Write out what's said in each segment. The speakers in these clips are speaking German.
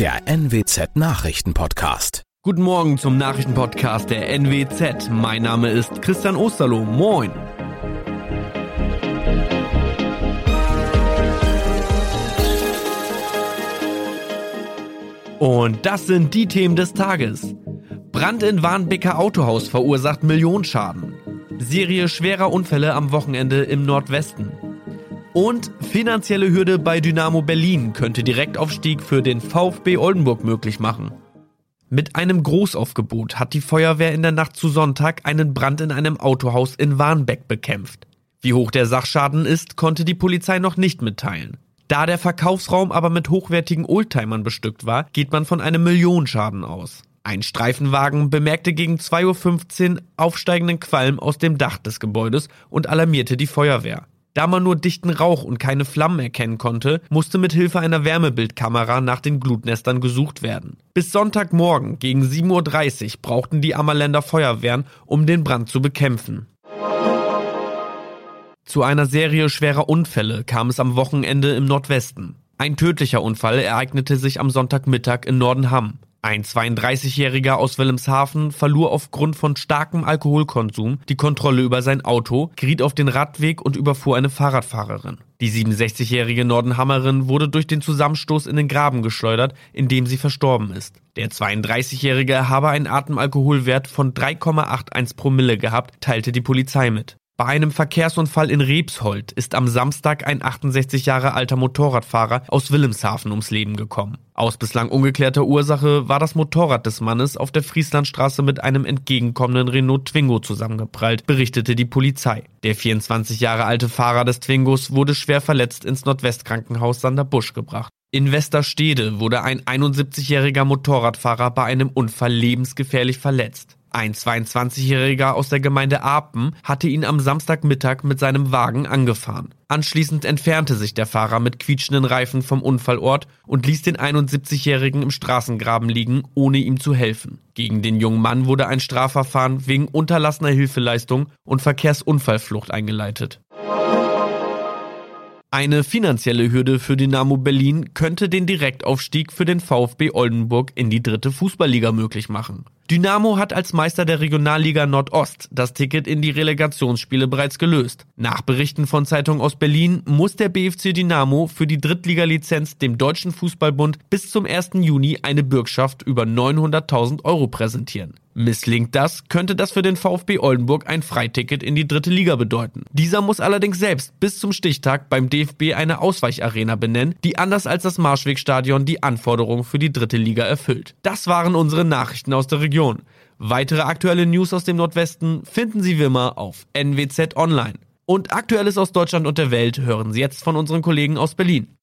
der NWZ Nachrichtenpodcast. Guten Morgen zum Nachrichtenpodcast der NWZ. Mein Name ist Christian Osterloh. Moin. Und das sind die Themen des Tages. Brand in Warnbeker Autohaus verursacht Millionenschaden. Serie schwerer Unfälle am Wochenende im Nordwesten. Und finanzielle Hürde bei Dynamo Berlin könnte Direktaufstieg für den VfB Oldenburg möglich machen. Mit einem Großaufgebot hat die Feuerwehr in der Nacht zu Sonntag einen Brand in einem Autohaus in Warnbeck bekämpft. Wie hoch der Sachschaden ist, konnte die Polizei noch nicht mitteilen. Da der Verkaufsraum aber mit hochwertigen Oldtimern bestückt war, geht man von einem Millionenschaden aus. Ein Streifenwagen bemerkte gegen 2.15 Uhr aufsteigenden Qualm aus dem Dach des Gebäudes und alarmierte die Feuerwehr. Da man nur dichten Rauch und keine Flammen erkennen konnte, musste mit Hilfe einer Wärmebildkamera nach den Glutnestern gesucht werden. Bis Sonntagmorgen gegen 7.30 Uhr brauchten die Ammerländer Feuerwehren, um den Brand zu bekämpfen. Zu einer Serie schwerer Unfälle kam es am Wochenende im Nordwesten. Ein tödlicher Unfall ereignete sich am Sonntagmittag in Nordenham. Ein 32-Jähriger aus Wilhelmshaven verlor aufgrund von starkem Alkoholkonsum die Kontrolle über sein Auto, geriet auf den Radweg und überfuhr eine Fahrradfahrerin. Die 67-jährige Nordenhammerin wurde durch den Zusammenstoß in den Graben geschleudert, in dem sie verstorben ist. Der 32-jährige habe einen Atemalkoholwert von 3,81 Promille gehabt, teilte die Polizei mit. Bei einem Verkehrsunfall in Rebshold ist am Samstag ein 68 Jahre alter Motorradfahrer aus Wilhelmshaven ums Leben gekommen. Aus bislang ungeklärter Ursache war das Motorrad des Mannes auf der Frieslandstraße mit einem entgegenkommenden Renault Twingo zusammengeprallt, berichtete die Polizei. Der 24 Jahre alte Fahrer des Twingos wurde schwer verletzt ins Nordwestkrankenhaus Sanderbusch gebracht. In Westerstede wurde ein 71-jähriger Motorradfahrer bei einem Unfall lebensgefährlich verletzt. Ein 22-Jähriger aus der Gemeinde Apen hatte ihn am Samstagmittag mit seinem Wagen angefahren. Anschließend entfernte sich der Fahrer mit quietschenden Reifen vom Unfallort und ließ den 71-Jährigen im Straßengraben liegen, ohne ihm zu helfen. Gegen den jungen Mann wurde ein Strafverfahren wegen unterlassener Hilfeleistung und Verkehrsunfallflucht eingeleitet. Eine finanzielle Hürde für Dynamo Berlin könnte den Direktaufstieg für den VfB Oldenburg in die dritte Fußballliga möglich machen. Dynamo hat als Meister der Regionalliga Nordost das Ticket in die Relegationsspiele bereits gelöst. Nach Berichten von Zeitungen aus Berlin muss der BFC Dynamo für die Drittliga-Lizenz dem Deutschen Fußballbund bis zum 1. Juni eine Bürgschaft über 900.000 Euro präsentieren. Misslingt das, könnte das für den VfB Oldenburg ein Freiticket in die dritte Liga bedeuten. Dieser muss allerdings selbst bis zum Stichtag beim DFB eine Ausweicharena benennen, die anders als das Marschwegstadion die Anforderungen für die dritte Liga erfüllt. Das waren unsere Nachrichten aus der Region. Weitere aktuelle News aus dem Nordwesten finden Sie wie immer auf NWZ Online. Und Aktuelles aus Deutschland und der Welt hören Sie jetzt von unseren Kollegen aus Berlin.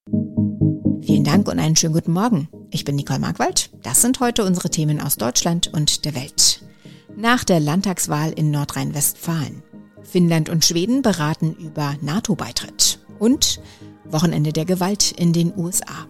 Vielen Dank und einen schönen guten Morgen. Ich bin Nicole Markwald. Das sind heute unsere Themen aus Deutschland und der Welt. Nach der Landtagswahl in Nordrhein-Westfalen. Finnland und Schweden beraten über NATO-Beitritt. Und Wochenende der Gewalt in den USA.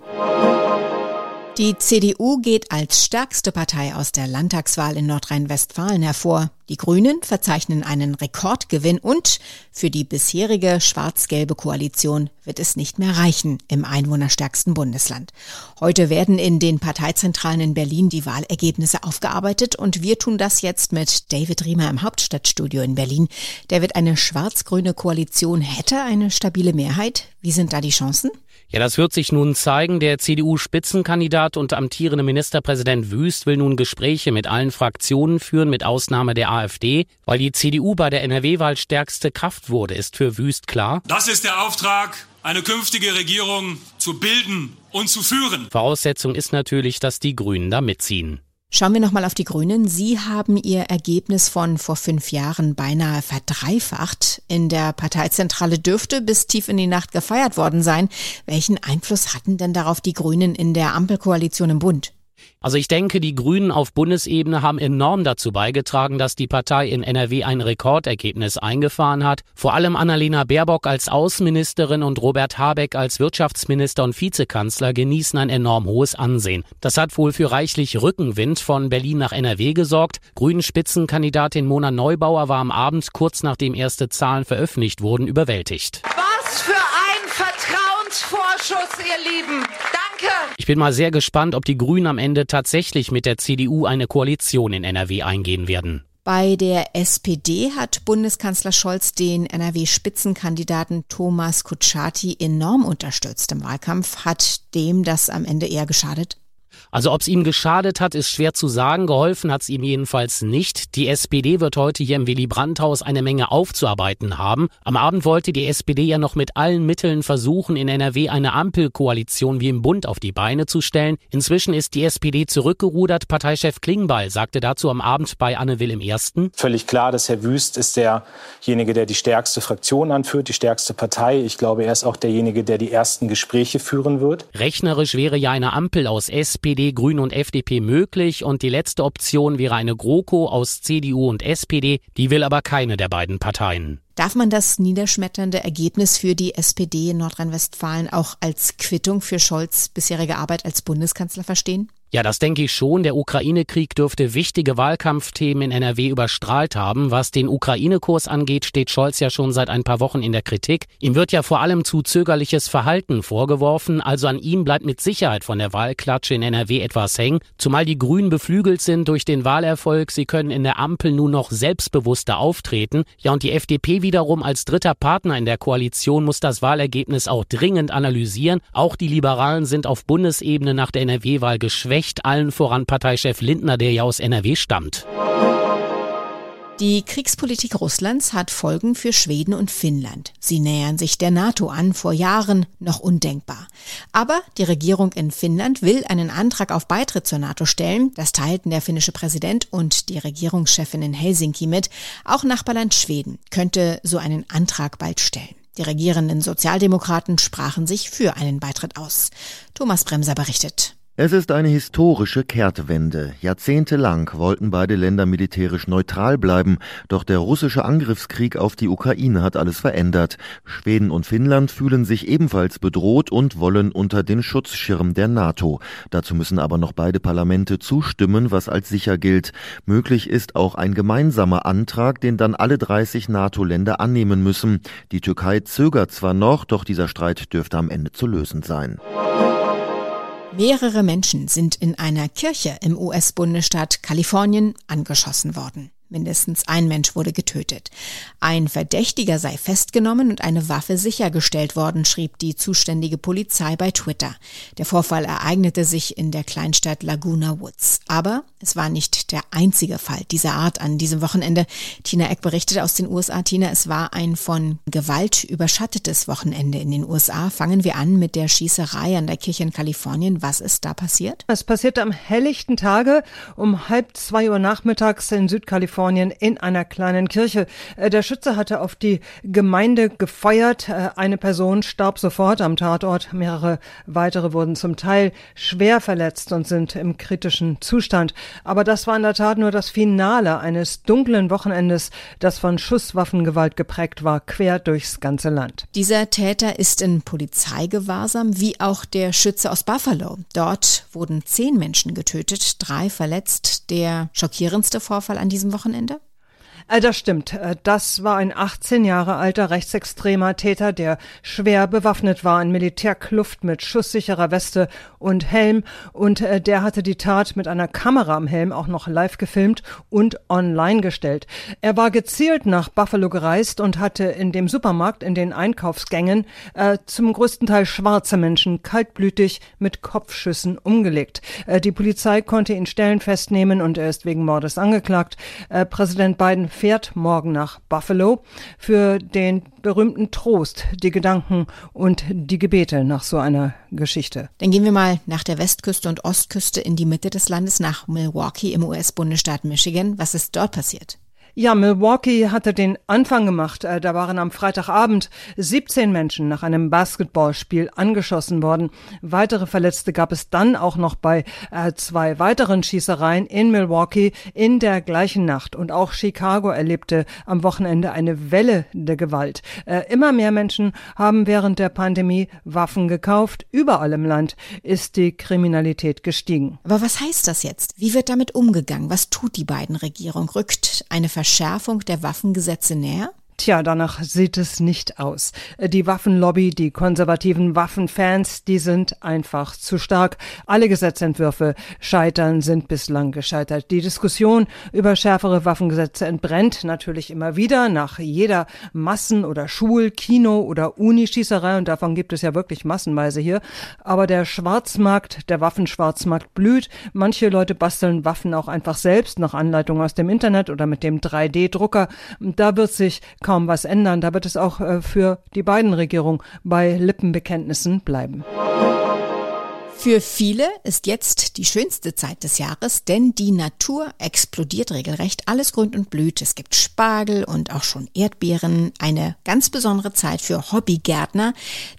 Die CDU geht als stärkste Partei aus der Landtagswahl in Nordrhein-Westfalen hervor. Die Grünen verzeichnen einen Rekordgewinn und für die bisherige schwarz-gelbe Koalition wird es nicht mehr reichen im einwohnerstärksten Bundesland. Heute werden in den Parteizentralen in Berlin die Wahlergebnisse aufgearbeitet und wir tun das jetzt mit David Riemer im Hauptstadtstudio in Berlin. Der wird eine schwarz-grüne Koalition hätte eine stabile Mehrheit. Wie sind da die Chancen? Ja, das wird sich nun zeigen. Der CDU-Spitzenkandidat und amtierende Ministerpräsident Wüst will nun Gespräche mit allen Fraktionen führen, mit Ausnahme der AfD. Weil die CDU bei der NRW-Wahl stärkste Kraft wurde, ist für Wüst klar. Das ist der Auftrag, eine künftige Regierung zu bilden und zu führen. Voraussetzung ist natürlich, dass die Grünen da mitziehen. Schauen wir nochmal auf die Grünen. Sie haben ihr Ergebnis von vor fünf Jahren beinahe verdreifacht. In der Parteizentrale dürfte bis tief in die Nacht gefeiert worden sein. Welchen Einfluss hatten denn darauf die Grünen in der Ampelkoalition im Bund? Also ich denke, die Grünen auf Bundesebene haben enorm dazu beigetragen, dass die Partei in NRW ein Rekordergebnis eingefahren hat. Vor allem Annalena Baerbock als Außenministerin und Robert Habeck als Wirtschaftsminister und Vizekanzler genießen ein enorm hohes Ansehen. Das hat wohl für reichlich Rückenwind von Berlin nach NRW gesorgt. Grünen Spitzenkandidatin Mona Neubauer war am Abend kurz nachdem erste Zahlen veröffentlicht wurden überwältigt. Was für ein Vertrauensvorschuss, ihr Lieben. Danke Ich bin mal sehr gespannt, ob die Grünen am Ende tatsächlich mit der CDU eine Koalition in NRW eingehen werden. Bei der SPD hat Bundeskanzler Scholz den NRW-Spitzenkandidaten Thomas Kutschaty enorm unterstützt im Wahlkampf. Hat dem das am Ende eher geschadet? Also ob es ihm geschadet hat, ist schwer zu sagen. Geholfen hat es ihm jedenfalls nicht. Die SPD wird heute hier im Willy Brandt-Haus eine Menge aufzuarbeiten haben. Am Abend wollte die SPD ja noch mit allen Mitteln versuchen, in NRW eine Ampelkoalition wie im Bund auf die Beine zu stellen. Inzwischen ist die SPD zurückgerudert. Parteichef Klingbeil sagte dazu am Abend bei Anne Will im Ersten. Völlig klar, dass Herr Wüst ist derjenige, der die stärkste Fraktion anführt, die stärkste Partei. Ich glaube, er ist auch derjenige, der die ersten Gespräche führen wird. Rechnerisch wäre ja eine Ampel aus SPD SPD, Grünen und FDP möglich und die letzte Option wäre eine GroKo aus CDU und SPD, die will aber keine der beiden Parteien. Darf man das niederschmetternde Ergebnis für die SPD in Nordrhein-Westfalen auch als Quittung für Scholz bisherige Arbeit als Bundeskanzler verstehen? Ja, das denke ich schon. Der Ukraine-Krieg dürfte wichtige Wahlkampfthemen in NRW überstrahlt haben. Was den Ukraine-Kurs angeht, steht Scholz ja schon seit ein paar Wochen in der Kritik. Ihm wird ja vor allem zu zögerliches Verhalten vorgeworfen. Also an ihm bleibt mit Sicherheit von der Wahlklatsche in NRW etwas hängen. Zumal die Grünen beflügelt sind durch den Wahlerfolg. Sie können in der Ampel nun noch selbstbewusster auftreten. Ja, und die FDP wiederum als dritter Partner in der Koalition muss das Wahlergebnis auch dringend analysieren. Auch die Liberalen sind auf Bundesebene nach der NRW-Wahl geschwächt schwächt allen voran Parteichef Lindner, der ja aus NRW stammt. Die Kriegspolitik Russlands hat Folgen für Schweden und Finnland. Sie nähern sich der NATO an, vor Jahren noch undenkbar. Aber die Regierung in Finnland will einen Antrag auf Beitritt zur NATO stellen. Das teilten der finnische Präsident und die Regierungschefin in Helsinki mit. Auch Nachbarland Schweden könnte so einen Antrag bald stellen. Die regierenden Sozialdemokraten sprachen sich für einen Beitritt aus. Thomas Bremser berichtet. Es ist eine historische Kehrtwende. Jahrzehntelang wollten beide Länder militärisch neutral bleiben, doch der russische Angriffskrieg auf die Ukraine hat alles verändert. Schweden und Finnland fühlen sich ebenfalls bedroht und wollen unter den Schutzschirm der NATO. Dazu müssen aber noch beide Parlamente zustimmen, was als sicher gilt. Möglich ist auch ein gemeinsamer Antrag, den dann alle 30 NATO-Länder annehmen müssen. Die Türkei zögert zwar noch, doch dieser Streit dürfte am Ende zu lösen sein. Mehrere Menschen sind in einer Kirche im US-Bundesstaat Kalifornien angeschossen worden. Mindestens ein Mensch wurde getötet. Ein Verdächtiger sei festgenommen und eine Waffe sichergestellt worden, schrieb die zuständige Polizei bei Twitter. Der Vorfall ereignete sich in der Kleinstadt Laguna Woods. Aber es war nicht der einzige Fall dieser Art an diesem Wochenende. Tina Eck berichtete aus den USA. Tina, es war ein von Gewalt überschattetes Wochenende in den USA. Fangen wir an mit der Schießerei an der Kirche in Kalifornien. Was ist da passiert? Es passierte am helllichten Tage um halb zwei Uhr nachmittags in Südkalifornien Kalifornien in einer kleinen Kirche. Äh, der Schütze hatte auf die Gemeinde gefeuert. Äh, eine Person starb sofort am Tatort. Mehrere weitere wurden zum Teil schwer verletzt und sind im kritischen Zustand. Aber das war in der Tat nur das Finale eines dunklen Wochenendes, das von Schusswaffengewalt geprägt war, quer durchs ganze Land. Dieser Täter ist in Polizeigewahrsam, wie auch der Schütze aus Buffalo. Dort wurden zehn Menschen getötet, drei verletzt. Der schockierendste Vorfall an diesem Wochenende Wochenende? Äh, das stimmt. Äh, das war ein 18 Jahre alter rechtsextremer Täter, der schwer bewaffnet war, in Militärkluft mit schusssicherer Weste und Helm. Und äh, der hatte die Tat mit einer Kamera am Helm auch noch live gefilmt und online gestellt. Er war gezielt nach Buffalo gereist und hatte in dem Supermarkt, in den Einkaufsgängen, äh, zum größten Teil schwarze Menschen kaltblütig mit Kopfschüssen umgelegt. Äh, die Polizei konnte ihn Stellen festnehmen und er ist wegen Mordes angeklagt. Äh, Präsident Biden fährt morgen nach Buffalo für den berühmten Trost, die Gedanken und die Gebete nach so einer Geschichte. Dann gehen wir mal nach der Westküste und Ostküste in die Mitte des Landes, nach Milwaukee im US-Bundesstaat Michigan. Was ist dort passiert? Ja, Milwaukee hatte den Anfang gemacht. Äh, da waren am Freitagabend 17 Menschen nach einem Basketballspiel angeschossen worden. Weitere Verletzte gab es dann auch noch bei äh, zwei weiteren Schießereien in Milwaukee in der gleichen Nacht. Und auch Chicago erlebte am Wochenende eine Welle der Gewalt. Äh, immer mehr Menschen haben während der Pandemie Waffen gekauft. Überall im Land ist die Kriminalität gestiegen. Aber was heißt das jetzt? Wie wird damit umgegangen? Was tut die beiden Regierung? Rückt eine Verschärfung der Waffengesetze näher? Tja, danach sieht es nicht aus. Die Waffenlobby, die konservativen Waffenfans, die sind einfach zu stark. Alle Gesetzentwürfe scheitern, sind bislang gescheitert. Die Diskussion über schärfere Waffengesetze entbrennt natürlich immer wieder nach jeder Massen- oder Schul-, Kino- oder Unischießerei und davon gibt es ja wirklich massenweise hier. Aber der Schwarzmarkt, der Waffenschwarzmarkt blüht. Manche Leute basteln Waffen auch einfach selbst nach Anleitung aus dem Internet oder mit dem 3D-Drucker. Da wird sich kaum was ändern. Da wird es auch äh, für die beiden Regierungen bei Lippenbekenntnissen bleiben. Für viele ist jetzt die schönste Zeit des Jahres, denn die Natur explodiert regelrecht. Alles grünt und blüht. Es gibt Spargel und auch schon Erdbeeren. Eine ganz besondere Zeit für Hobbygärtner.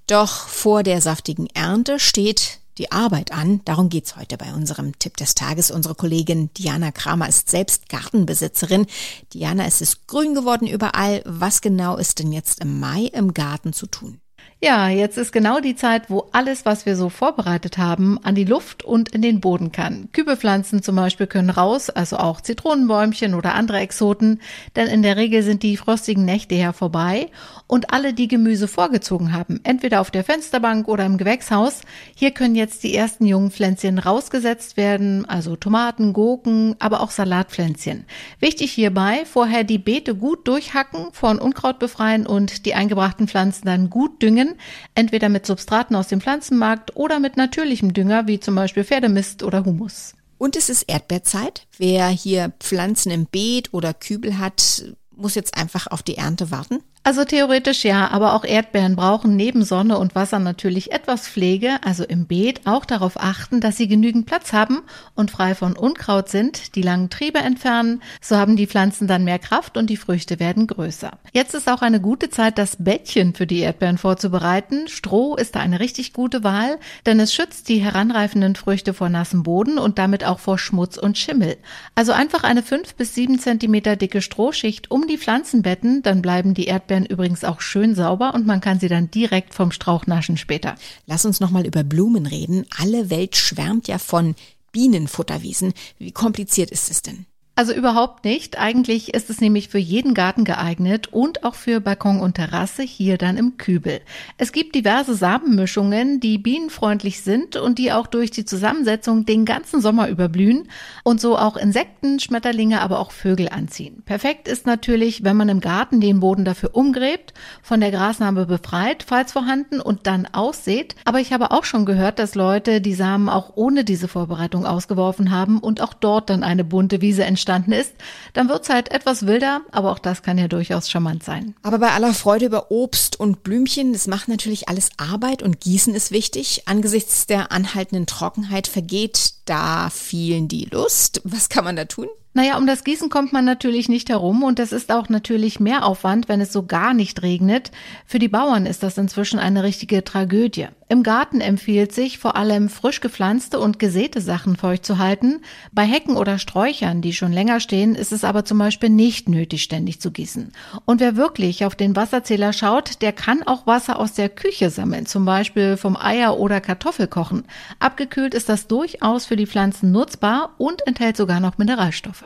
Doch vor der saftigen Ernte steht die Arbeit an. Darum geht's heute bei unserem Tipp des Tages. Unsere Kollegin Diana Kramer ist selbst Gartenbesitzerin. Diana, es ist grün geworden überall. Was genau ist denn jetzt im Mai im Garten zu tun? Ja, jetzt ist genau die Zeit, wo alles, was wir so vorbereitet haben, an die Luft und in den Boden kann. Kübelpflanzen zum Beispiel können raus, also auch Zitronenbäumchen oder andere Exoten, denn in der Regel sind die frostigen Nächte ja vorbei und alle, die Gemüse vorgezogen haben, entweder auf der Fensterbank oder im Gewächshaus, hier können jetzt die ersten jungen Pflänzchen rausgesetzt werden, also Tomaten, Gurken, aber auch Salatpflänzchen. Wichtig hierbei, vorher die Beete gut durchhacken, von Unkraut befreien und die eingebrachten Pflanzen dann gut düngen düngen, entweder mit Substraten aus dem Pflanzenmarkt oder mit natürlichem Dünger, wie zum Beispiel Pferdemist oder Humus. Und es ist Erdbeerzeit. Wer hier Pflanzen im Beet oder Kübel hat, muss jetzt einfach auf die Ernte warten? Also theoretisch ja, aber auch Erdbeeren brauchen neben Sonne und Wasser natürlich etwas Pflege, also im Beet auch darauf achten, dass sie genügend Platz haben und frei von Unkraut sind, die langen Triebe entfernen, so haben die Pflanzen dann mehr Kraft und die Früchte werden größer. Jetzt ist auch eine gute Zeit, das Bettchen für die Erdbeeren vorzubereiten. Stroh ist da eine richtig gute Wahl, denn es schützt die heranreifenden Früchte vor nassem Boden und damit auch vor Schmutz und Schimmel. Also einfach eine fünf bis sieben Zentimeter dicke Strohschicht um die Pflanzenbetten, dann bleiben die Erdbeeren übrigens auch schön sauber und man kann sie dann direkt vom Strauch naschen später. Lass uns nochmal über Blumen reden. Alle Welt schwärmt ja von Bienenfutterwiesen. Wie kompliziert ist es denn? Also überhaupt nicht. Eigentlich ist es nämlich für jeden Garten geeignet und auch für Balkon und Terrasse hier dann im Kübel. Es gibt diverse Samenmischungen, die bienenfreundlich sind und die auch durch die Zusammensetzung den ganzen Sommer überblühen und so auch Insekten, Schmetterlinge, aber auch Vögel anziehen. Perfekt ist natürlich, wenn man im Garten den Boden dafür umgräbt, von der Grasnarbe befreit, falls vorhanden und dann aussät. Aber ich habe auch schon gehört, dass Leute die Samen auch ohne diese Vorbereitung ausgeworfen haben und auch dort dann eine bunte Wiese entsteht entstanden ist, dann wird's halt etwas wilder, aber auch das kann ja durchaus charmant sein. Aber bei aller Freude über Obst und Blümchen, das macht natürlich alles Arbeit und Gießen ist wichtig. Angesichts der anhaltenden Trockenheit vergeht da vielen die Lust. Was kann man da tun? Naja, um das Gießen kommt man natürlich nicht herum und das ist auch natürlich mehr Aufwand, wenn es so gar nicht regnet. Für die Bauern ist das inzwischen eine richtige Tragödie. Im Garten empfiehlt sich vor allem frisch gepflanzte und gesäte Sachen feucht zu halten. Bei Hecken oder Sträuchern, die schon länger stehen, ist es aber zum Beispiel nicht nötig, ständig zu gießen. Und wer wirklich auf den Wasserzähler schaut, der kann auch Wasser aus der Küche sammeln, zum Beispiel vom Eier- oder Kartoffelkochen. Abgekühlt ist das durchaus für die Pflanzen nutzbar und enthält sogar noch Mineralstoffe.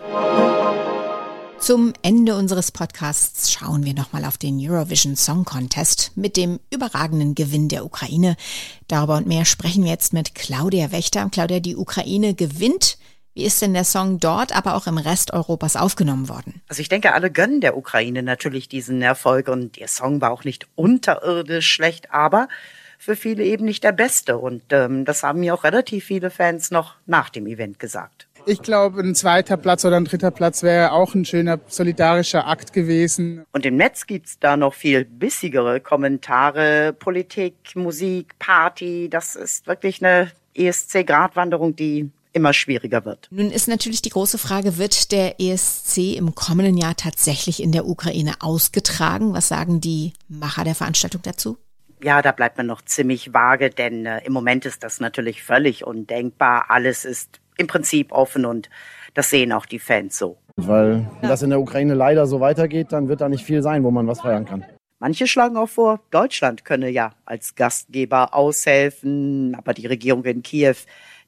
Zum Ende unseres Podcasts schauen wir nochmal auf den Eurovision Song Contest mit dem überragenden Gewinn der Ukraine. Darüber und mehr sprechen wir jetzt mit Claudia Wächter. Claudia, die Ukraine gewinnt. Wie ist denn der Song dort, aber auch im Rest Europas aufgenommen worden? Also ich denke, alle gönnen der Ukraine natürlich diesen Erfolg und der Song war auch nicht unterirdisch schlecht, aber für viele eben nicht der beste. Und ähm, das haben mir auch relativ viele Fans noch nach dem Event gesagt. Ich glaube, ein zweiter Platz oder ein dritter Platz wäre auch ein schöner solidarischer Akt gewesen. Und im Netz gibt's da noch viel bissigere Kommentare. Politik, Musik, Party. Das ist wirklich eine ESC-Gratwanderung, die immer schwieriger wird. Nun ist natürlich die große Frage, wird der ESC im kommenden Jahr tatsächlich in der Ukraine ausgetragen? Was sagen die Macher der Veranstaltung dazu? Ja, da bleibt man noch ziemlich vage, denn äh, im Moment ist das natürlich völlig undenkbar. Alles ist im Prinzip offen und das sehen auch die Fans so. Weil wenn das in der Ukraine leider so weitergeht, dann wird da nicht viel sein, wo man was feiern kann. Manche schlagen auch vor, Deutschland könne ja als Gastgeber aushelfen, aber die Regierung in Kiew,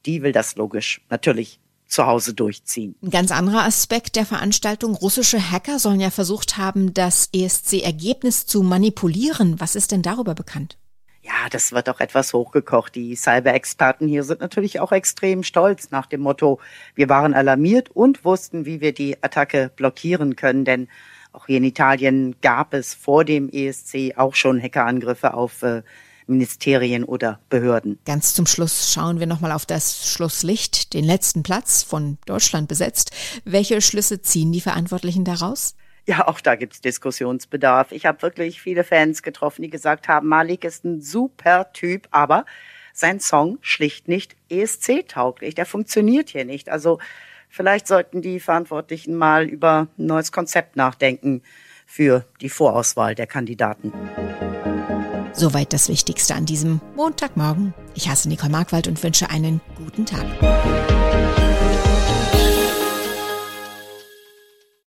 die will das logisch natürlich zu Hause durchziehen. Ein ganz anderer Aspekt der Veranstaltung. Russische Hacker sollen ja versucht haben, das ESC-Ergebnis zu manipulieren. Was ist denn darüber bekannt? Ja, das wird auch etwas hochgekocht. Die Cyber-Experten hier sind natürlich auch extrem stolz nach dem Motto, wir waren alarmiert und wussten, wie wir die Attacke blockieren können, denn auch hier in Italien gab es vor dem ESC auch schon Hackerangriffe auf äh, Ministerien oder Behörden. Ganz zum Schluss schauen wir nochmal auf das Schlusslicht, den letzten Platz von Deutschland besetzt. Welche Schlüsse ziehen die Verantwortlichen daraus? Ja, auch da gibt's Diskussionsbedarf. Ich habe wirklich viele Fans getroffen, die gesagt haben, Malik ist ein super Typ, aber sein Song schlicht nicht ESC-tauglich. Der funktioniert hier nicht. Also vielleicht sollten die Verantwortlichen mal über ein neues Konzept nachdenken für die Vorauswahl der Kandidaten. Soweit das Wichtigste an diesem Montagmorgen. Ich heiße Nicole Markwald und wünsche einen guten Tag.